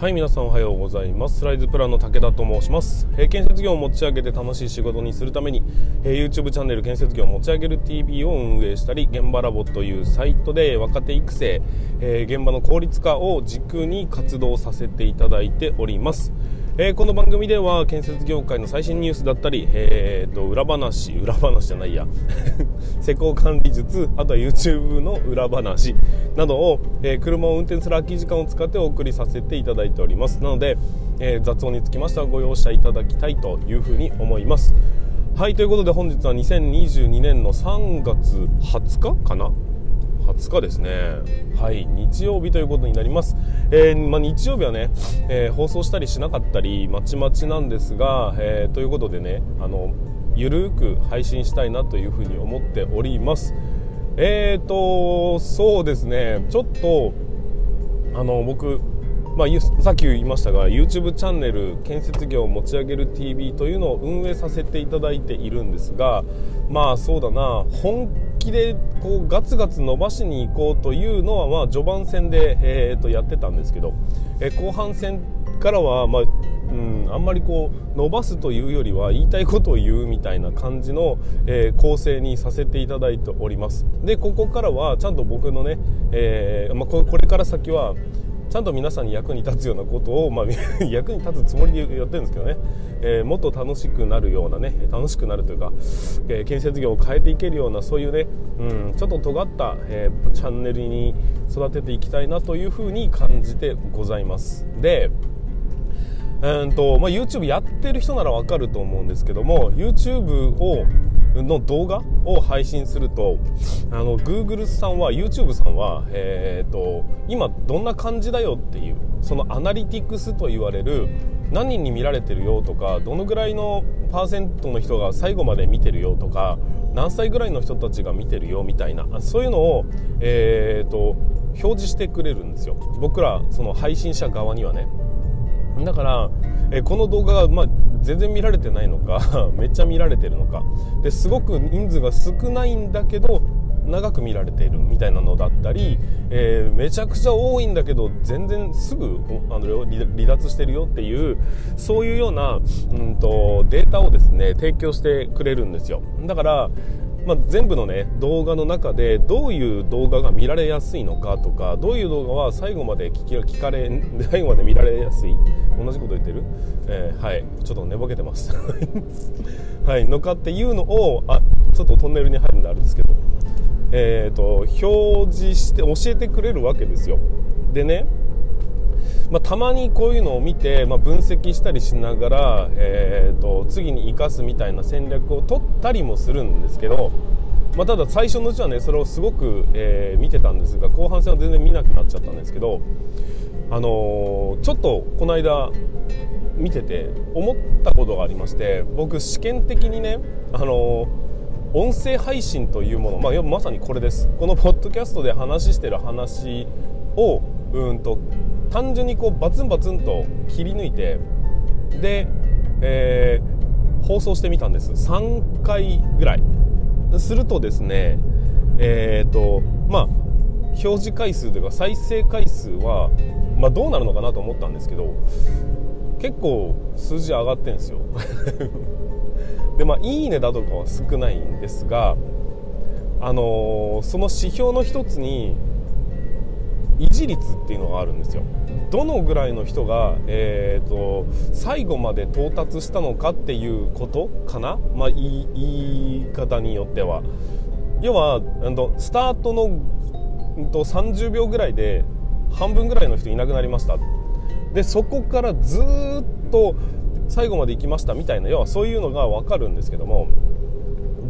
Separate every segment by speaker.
Speaker 1: はい皆さんおはようございます。スライズプランの武田と申します、えー、建設業を持ち上げて楽しい仕事にするために、えー、YouTube チャンネル建設業を持ち上げる TV を運営したり現場ラボというサイトで若手育成、えー、現場の効率化を軸に活動させていただいております。えー、この番組では建設業界の最新ニュースだったり、えーと、裏話裏話じゃないや。施工管理術あとは YouTube の裏話などを、えー、車を運転する空き時間を使ってお送りさせていただいております。なので、えー、雑音につきましてはご容赦いただきたいというふうに思います。はいということで本日は2022年の3月20日かな20日ですね。はい日曜日ということになります、えー、まあ、日曜日はね、えー、放送したりしなかったりまちまちなんですが、えー、ということでねあのゆるく配信したいなというふうに思っております。えーとそうですねちょっとあの僕まあ、さっき言いましたが YouTube チャンネル建設業を持ち上げる TV というのを運営させていただいているんですがまあそうだな。本気でこうガツガツ伸ばしに行こうというのはまあ序盤戦で、えー、とやってたんですけど、え後半戦からは、まあうん、あんまりこう伸ばすというよりは言いたいことを言うみたいな感じの、えー、構成にさせていただいております。でここからはちゃんと僕のね、えーまあ、これから先はちゃんと皆さんに役に立つようなことを、まあ、役に立つつもりでやってるんですけどね、えー、もっと楽しくなるようなね楽しくなるというか、えー、建設業を変えていけるようなそういうね、うん、ちょっと尖った、えー、チャンネルに育てていきたいなというふうに感じてございます。でうんとまあ、YouTube やってる人ならわかると思うんですけども YouTube をの動画を配信するとあの Google さんは YouTube さんは、えーと、今どんな感じだよっていうそのアナリティクスと言われる何人に見られてるよとかどのぐらいのパーセントの人が最後まで見てるよとか何歳ぐらいの人たちが見てるよみたいなそういうのを、えーと表示してくれるんですよ。僕らその配信者側にはね。だから、えこの動画が、まあ、全然見られてないのか めっちゃ見られてるのか。ですごく人数が少ないんだけど長く見られているみたいなのだったり、えー、めちゃくちゃ多いんだけど全然すぐあの離脱してるよっていうそういうような、うんとデータをですね提供してくれるんですよ。だからまあ、全部のね動画の中でどういう動画が見られやすいのかとかどういう動画は最後まで聞き聞かれ 最後まで見られやすい同じこと言ってる、えー、はい。ちょっと寝ぼけてます。はい。のかっていうのをあちょっとトンネルに入るんであれですけどえーと表示して教えてくれるわけですよ。でねまあ、たまにこういうのを見て、まあ、分析したりしながら、えーと、次に生かすみたいな戦略を取ったりもするんですけど、まあ、ただ最初のうちはねそれをすごく、えー、見てたんですが後半戦は全然見なくなっちゃったんですけど、あのー、ちょっとこの間見てて思ったことがありまして僕試験的にね、あのー音声配信というもの、まあ、まさにこれです。このポッドキャストで話してる話をうんと単純にこうバツンバツンと切り抜いてで、えー、放送してみたんです。3回ぐらい。するとですねえっ、ー、とまあ表示回数というか再生回数は、まあ、どうなるのかなと思ったんですけど結構数字上がってんですよ。でまあいいねだとかは少ないんですがあのー、その指標の一つに維持率っていうのがあるんですよ。どのぐらいの人が、えーと、最後まで到達したのかっていうことかな、まあ、言い方によっては。要はスタートの30秒ぐらいで半分ぐらいの人いなくなりました。でそこからずっと最後まで行きましたみたいな要はそういうのが分かるんですけども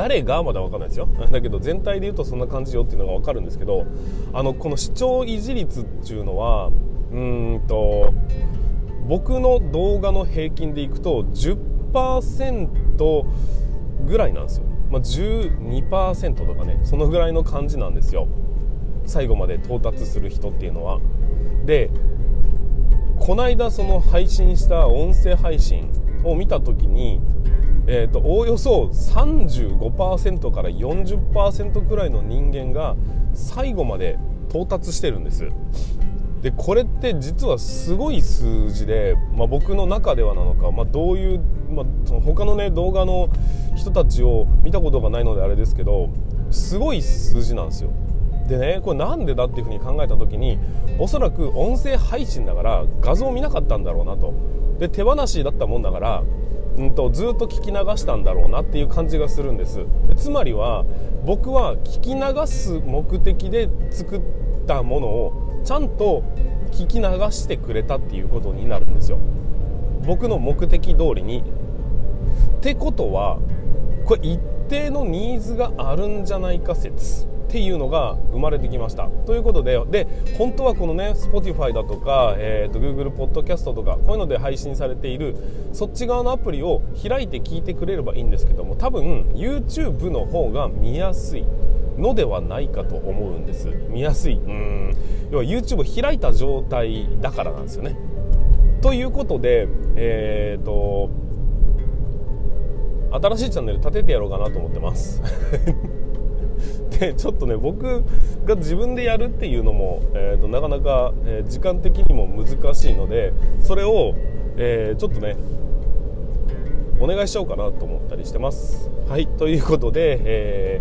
Speaker 1: 誰がまだ分かんないですよ。だけど全体で言うとそんな感じよっていうのが分かるんですけどあのこの視聴維持率っていうのはうんと僕の動画の平均でいくと10%ぐらいなんですよ、まあ、12%とかねそのぐらいの感じなんですよ。最後まで到達する人っていうのは。でこの間その配信した音声配信を見た時にえーと、おおよそ35%から40%くらいの人間が最後まで到達してるんです。でこれって実はすごい数字で、まあ、僕の中ではなのか、まあ、どういう、まあ、その他のね動画の人たちを見たことがないのであれですけどすごい数字なんですよ。でねこれなんでだっていうふうに考えた時におそらく音声配信だから画像見なかったんだろうなと。で手放しだったもんだからうんとずっと聞き流したんだろうなっていう感じがするんです。つまりは僕は聞き流す目的で作ったものをちゃんと聞き流してくれたっていうことになるんですよ。僕の目的通りに。ってことはこれ一定のニーズがあるんじゃないか説。っていうのが生まれてきました。ということでで本当はこのね Spotify だとか、えーと、Google Podcast とかこういうので配信されているそっち側のアプリを開いて聞いてくれればいいんですけども多分 YouTube の方が見やすいのではないかと思うんです。見やすい。うん。要は YouTube 開いた状態だからなんですよね。ということでえっ、ー、と新しいチャンネル立ててやろうかなと思ってます。でちょっとね僕が自分でやるっていうのも、えーと、なかなか、えー、時間的にも難しいのでそれを、えー、ちょっとねお願いしようかなと思ったりしてます。はい。ということで、え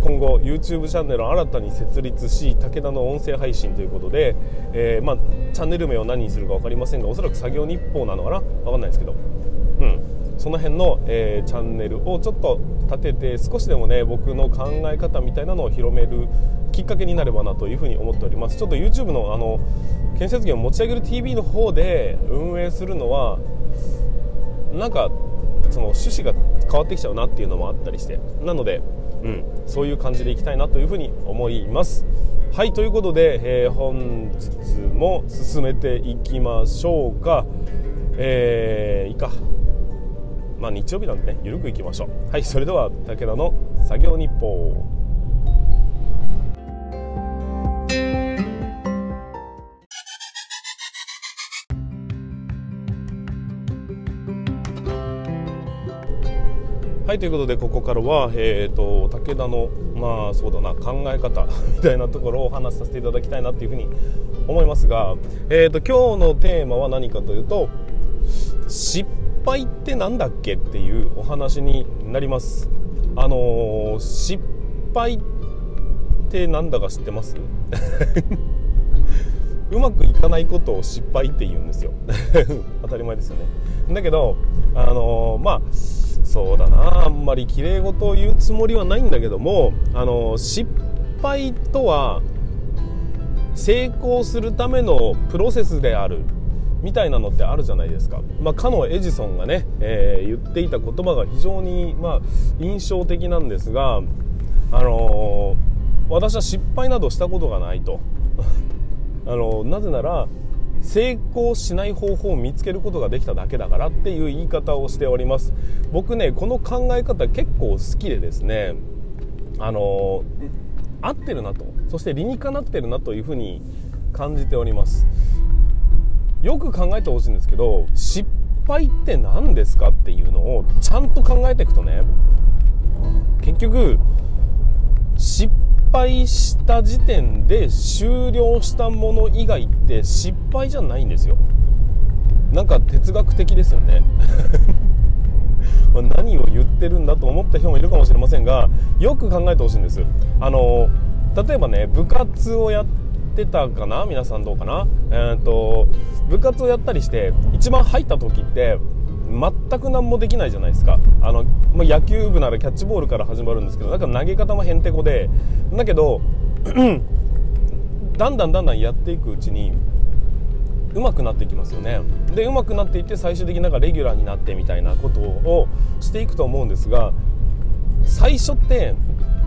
Speaker 1: ー、今後 YouTube チャンネルを新たに設立し武田の音声配信ということで、えー、まあ、チャンネル名を何にするか分かりませんがおそらく作業日報なのかな？分かんないですけど。うんその辺の、えー、チャンネルをちょっと立てて少しでもね僕の考え方みたいなのを広めるきっかけになればなというふうに思っております。ちょっと YouTube のあの建設業を持ち上げる TV の方で運営するのはなんかその趣旨が変わってきちゃうなっていうのもあったりしてなので、うん、そういう感じでいきたいなというふうに思います。はいということで、えー、本日も進めていきましょうか。えー、いいか。まあ、日曜日なんでねゆるくいきましょう。はいそれでは武田の作業日報。はいということでここからは、えーと、武田のまあそうだな考え方 みたいなところをお話しさせていただきたいなというふうに思いますが、えーと今日のテーマは何かというと失敗って何だっけっていうお話になります。あのー、失敗ってなんだか知ってます？うまくいかないことを失敗って言うんですよ。当たり前ですよね。だけどあのー、まあそうだな。あんまり綺麗事を言うつもりはないんだけどもあのー、失敗とは成功するためのプロセスである。みたいなのってあるじゃないですか、まあ、かのエジソンがね、えー、言っていた言葉が非常に、まあ、印象的なんですが、あのー、私は失敗などしたことがないと、あのー、なぜなら成功しない方法を見つけることができただけだからっていう言い方をしております。僕ねこの考え方結構好きでですねあの合ってるなと。そして理にかなってるなというふうに感じております。よく考えてほしいんですけど失敗って何ですかっていうのをちゃんと考えていくとね結局失敗した時点で終了したもの以外って失敗じゃないんですよ。なんか哲学的ですよね。何を言ってるんだと思った人もいるかもしれませんがよく考えてほしいんです。あの例えばね部活をやってたかな？皆さんどうかな？えっ、と部活をやったりして一番入った時って全く何もできないじゃないですか。あの、まあ、野球部ならキャッチボールから始まるんですけどなんか投げ方もへんてこでだけど だんだんだんだんやっていくうちに上手くなっていきますよね。で上手くなっていって最終的になんかレギュラーになってみたいなことをしていくと思うんですが最初って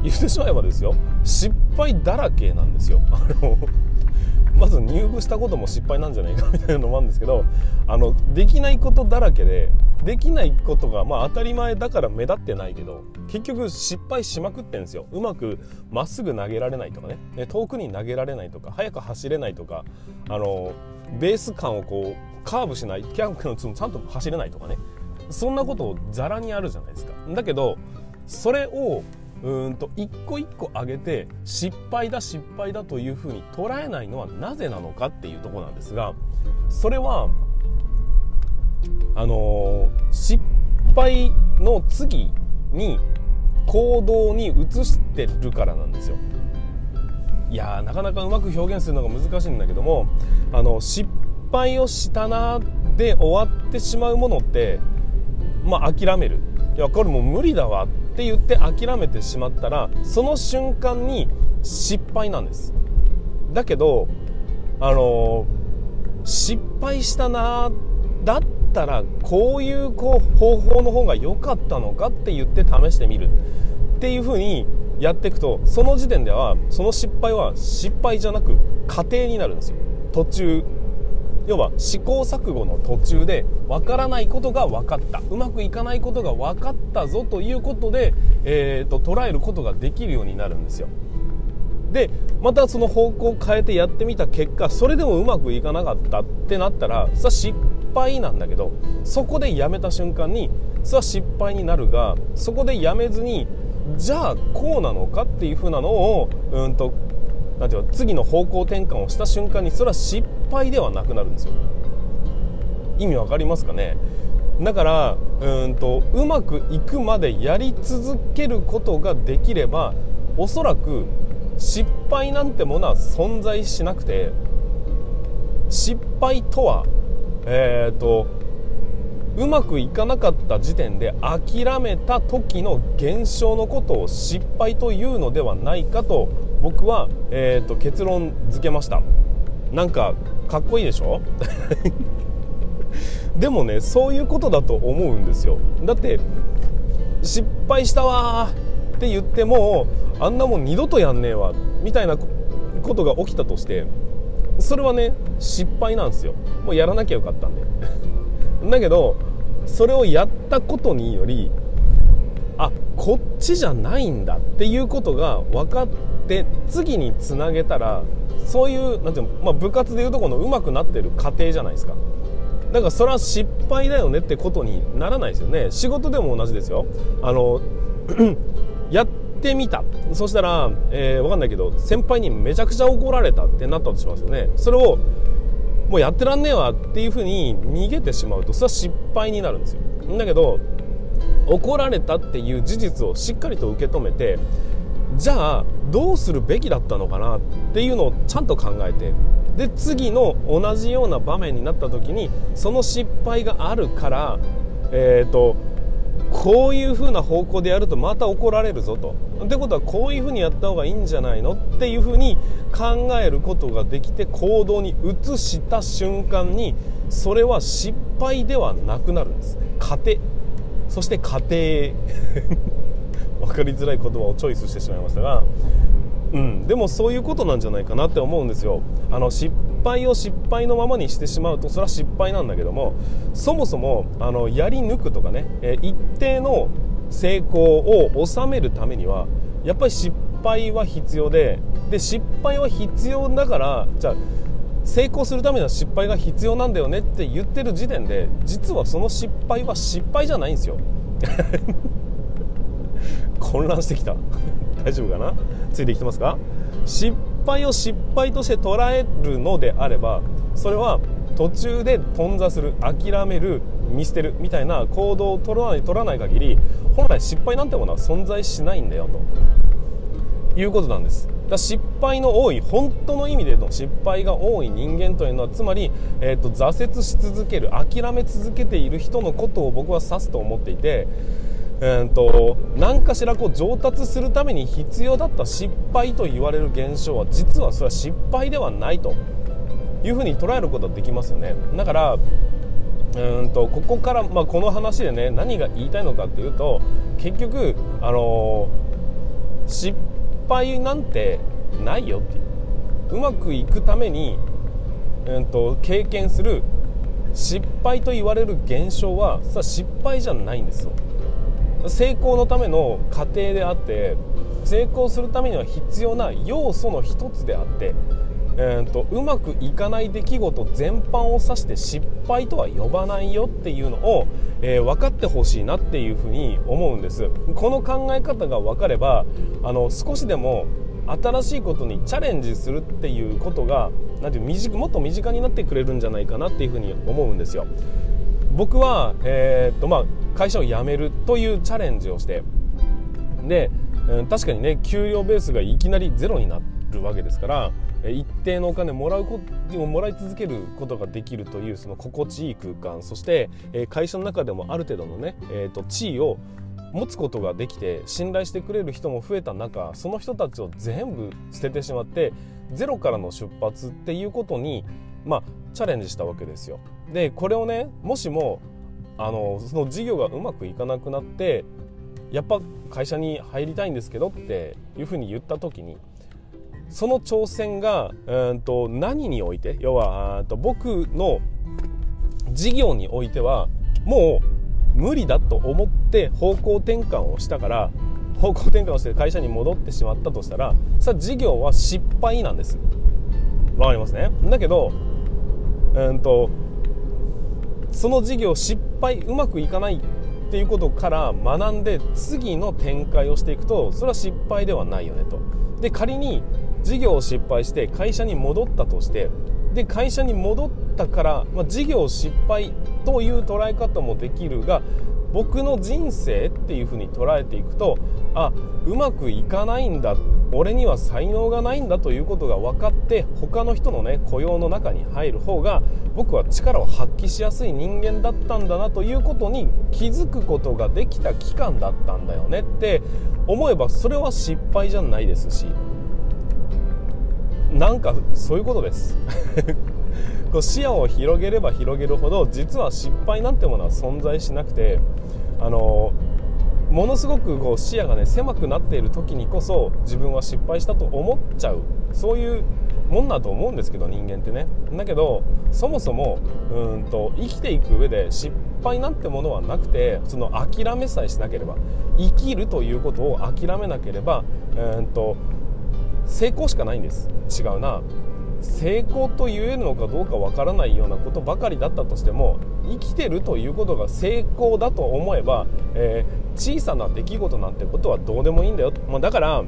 Speaker 1: 言ってしまえばですよ失敗だらけなんですよ。あのまず入部したことも失敗なんじゃないかみたいなのもあるんですけどあのできないことだらけでできないことが、まあ、当たり前だから目立ってないけど結局失敗しまくってんですよ。うまくまっすぐ投げられないとかね。遠くに投げられないとか速く走れないとかあのベース感をこうカーブしないキャンプのつもちゃんと走れないとかね。そんなことをざらにあるじゃないですか。だけどそれをうんと一個一個上げて失敗だ失敗だというふうに捉えないのはなぜなのかっていうとこなんですがそれはあのー、失敗の次に行動に移してるからなんですよ。いやなかなかうまく表現するのが難しいんだけどもあの失敗をしたなで終わってしまうものってまあ諦めるいやこれもう無理だわって言って諦めてしまったらその瞬間に失敗なんです。だけどあのー、失敗したなだったらこういうこう方法の方が良かったのかって言って試してみる。っていう風にやっていくとその時点ではその失敗は失敗じゃなく過程になるんですよ。途中要は試行錯誤の途中で分からないことが分かった。うまくいかないことが分かったぞということで、えーと、捉えることができるようになるんですよ。でまたその方向を変えてやってみた結果それでもうまくいかなかったってなったらさ失敗なんだけどそこでやめた瞬間にさ失敗になるがそこでやめずにじゃあこうなのかっていう風なのをうんとなんていう次の方向転換をした瞬間にそれは失敗ではなくなるんですよ。意味わかりますかね？だからうんとうまくいくまでやり続けることができればおそらく失敗なんてものは存在しなくて失敗とはえっ、ー、とうまくいかなかった時点で諦めた時の現象のことを失敗というのではないかと僕は、えーと、結論付けました。なんかかっこいいでしょ？でもねそういうことだと思うんですよ。だって失敗したわって言ってもあんなもん二度とやんねえわみたいなことが起きたとしてそれはね失敗なんですよ。もうやらなきゃよかったんで。だけどそれをやったことによりあこっちじゃないんだっていうことが分かってで次につなげたらそういうなんていうの、まあ、部活でいうとこの上手くなってる過程じゃないですか。だからそれは失敗だよねってことにならないですよね。仕事でも同じですよ。あの やってみた。そしたら、えー、分かんないけど先輩にめちゃくちゃ怒られたってなったとしますよね。それをもうやってらんねえわっていうふうに逃げてしまうとそれは失敗になるんですよ。だけど怒られたっていう事実をしっかりと受け止めてじゃあどうするべきだったのかなっていうのをちゃんと考えてで次の同じような場面になった時にその失敗があるからえっ、ー、とこういう風な方向でやるとまた怒られるぞと。ってことはこういう風にやった方がいいんじゃないのっていう風に考えることができて行動に移した瞬間にそれは失敗ではなくなるんです。過程。そして過程。分かりづらい言葉をチョイスしてしまいましたがうん、でもそういうことなんじゃないかなって思うんですよ。あの失敗を失敗のままにしてしまうとそれは失敗なんだけどもそもそもあのやり抜くとかね、え一定の成功を収めるためにはやっぱり失敗は必要でで失敗は必要だからじゃあ成功するためには失敗が必要なんだよねって言ってる時点で実はその失敗は失敗じゃないんですよ。混乱してきた。大丈夫かな？ついてきてますか？失敗を失敗として捉えるのであればそれは途中で頓挫する諦める見捨てるみたいな行動を取らない取らない限り本来失敗なんてものは存在しないんだよと。いうことなんです。だ失敗の多い本当の意味での失敗が多い人間というのはつまり、えーと挫折し続ける諦め続けている人のことを僕は指すと思っていてえーと、何かしらこう上達するために必要だった失敗と言われる現象は実はそれは失敗ではないと。いうふうに捉えることはできますよね。だからうんとここから、まあ、この話でね何が言いたいのかっていうと結局、あのー、失敗なんてないよっていう。うまくいくために、うんと経験する失敗と言われる現象はさ失敗じゃないんですよ。成功のための過程であって成功するためには必要な要素の一つであってえーと、うまくいかない出来事全般を指して失敗とは呼ばないよっていうのを、えー、分かってほしいなっていうふうに思うんです。この考え方が分かればあの少しでも新しいことにチャレンジするっていうことがなんていうもっと身近になってくれるんじゃないかなっていうふうに思うんですよ。僕は、えーとまあ、会社を辞めるというチャレンジをしてで、確かにね給料ベースがいきなりゼロになるわけですから一定のお金もらうこともらい続けることができるというその心地いい空間そして会社の中でもある程度のね、えー、と地位を持つことができて信頼してくれる人も増えた中その人たちを全部捨ててしまってゼロからの出発っていうことにまあチャレンジしたわけですよ。でこれをねもしもあのその事業がうまくいかなくなってやっぱ会社に入りたいんですけどっていうふうに言った時にその挑戦がうんと何において要はと僕の事業においてはもう無理だと思って方向転換をしたから方向転換をして会社に戻ってしまったとしたらさあ事業は失敗なんです。わかりますね。だけどうんとその事業失敗うまくいかないっていうことから学んで次の展開をしていくとそれは失敗ではないよねと。で仮に事業を失敗して会社に戻ったとしてで会社に戻ったから、まあ、事業失敗という捉え方もできるが僕の人生っていうふうに捉えていくとあうまくいかないんだっ俺には才能がないんだということが分かって他の人のね雇用の中に入る方が僕は力を発揮しやすい人間だったんだなということに気づくことができた期間だったんだよねって思えばそれは失敗じゃないですしなんかそういうことです。こう視野を広げれば広げるほど実は失敗なんてものは存在しなくてあのものすごくこう視野がね狭くなっている時にこそ自分は失敗したと思っちゃう。そういうもんだと思うんですけど人間ってね。だけどそもそもうんと生きていく上で失敗なんてものはなくてその諦めさえしなければ生きるということを諦めなければうんと成功しかないんです。違うな。成功と言えるのかどうかわからないようなことばかりだったとしても生きてるということが成功だと思えば、えー、小さな出来事なんてことはどうでもいいんだよ、まあ、だから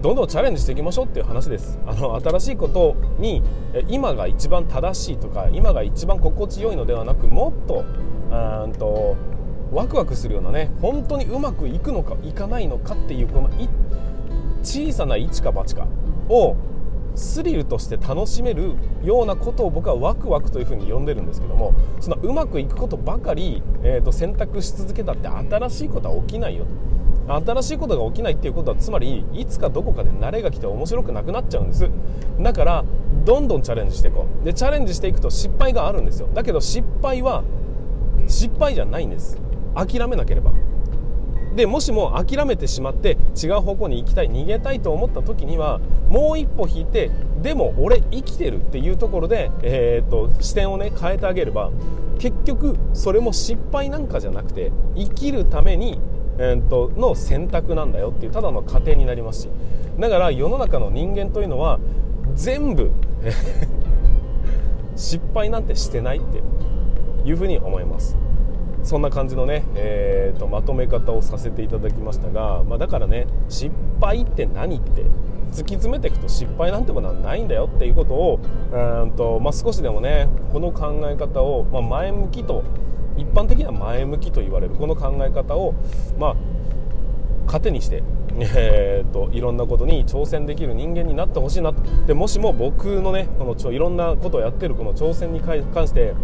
Speaker 1: どんどんチャレンジしていきましょうっていう話です。あの新しいことに今が一番正しいとか今が一番心地よいのではなくもっとうんとワクワクするようなね本当にうまくいくのかいかないのかっていうこの小さな一か八かをスリルとして楽しめるようなことを僕はワクワクというふうに呼んでるんですけどもそのうまくいくことばかり、えー、と選択し続けたって新しいことは起きないよ。新しいことが起きないっていうことはつまりいつかどこかで慣れが来て面白くなくなっちゃうんです。だからどんどんチャレンジしていこう。でチャレンジしていくと失敗があるんですよ。だけど失敗は失敗じゃないんです。諦めなければ。でもしも諦めてしまって違う方向に行きたい逃げたいと思った時にはもう一歩引いてでも俺生きてるっていうところで、えー、っと視点をね変えてあげれば結局それも失敗なんかじゃなくて生きるために、えー、っとの選択なんだよっていうただの過程になりますしだから世の中の人間というのは全部 失敗なんてしてないっていうふうに思います。そんな感じのね、えーと、まとめ方をさせていただきましたが、まあ、だからね失敗って何って突き詰めていくと失敗なんてことはないんだよっていうことをうんと、まあ、少しでもねこの考え方を、まあ、前向きと一般的には前向きと言われるこの考え方を、まあ、糧にして、えーと、いろんなことに挑戦できる人間になってほしいなでもしも僕のねこのちょいろんなことをやってるこの挑戦に関して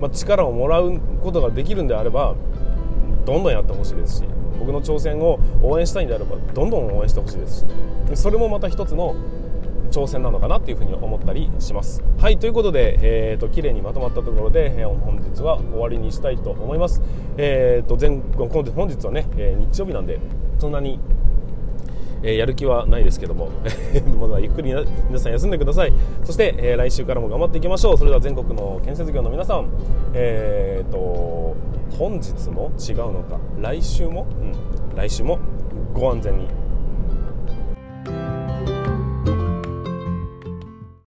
Speaker 1: まあ、力をもらうことができるんであればどんどんやってほしいですし僕の挑戦を応援したいんであればどんどん応援してほしいですしそれもまた一つの挑戦なのかなっていうふうに思ったりします。はいということで、えーと、綺麗にまとまったところで、えー、本日は終わりにしたいと思います。えーと、前本日はね、え、日曜日なんでそんなにえー、やる気はないですけども。まずはゆっくり皆さん休んでください。そして、えー、来週からも頑張っていきましょう。それでは全国の建設業の皆さん。えー、と本日も違うのか？来週も、うん、来週もご安全に。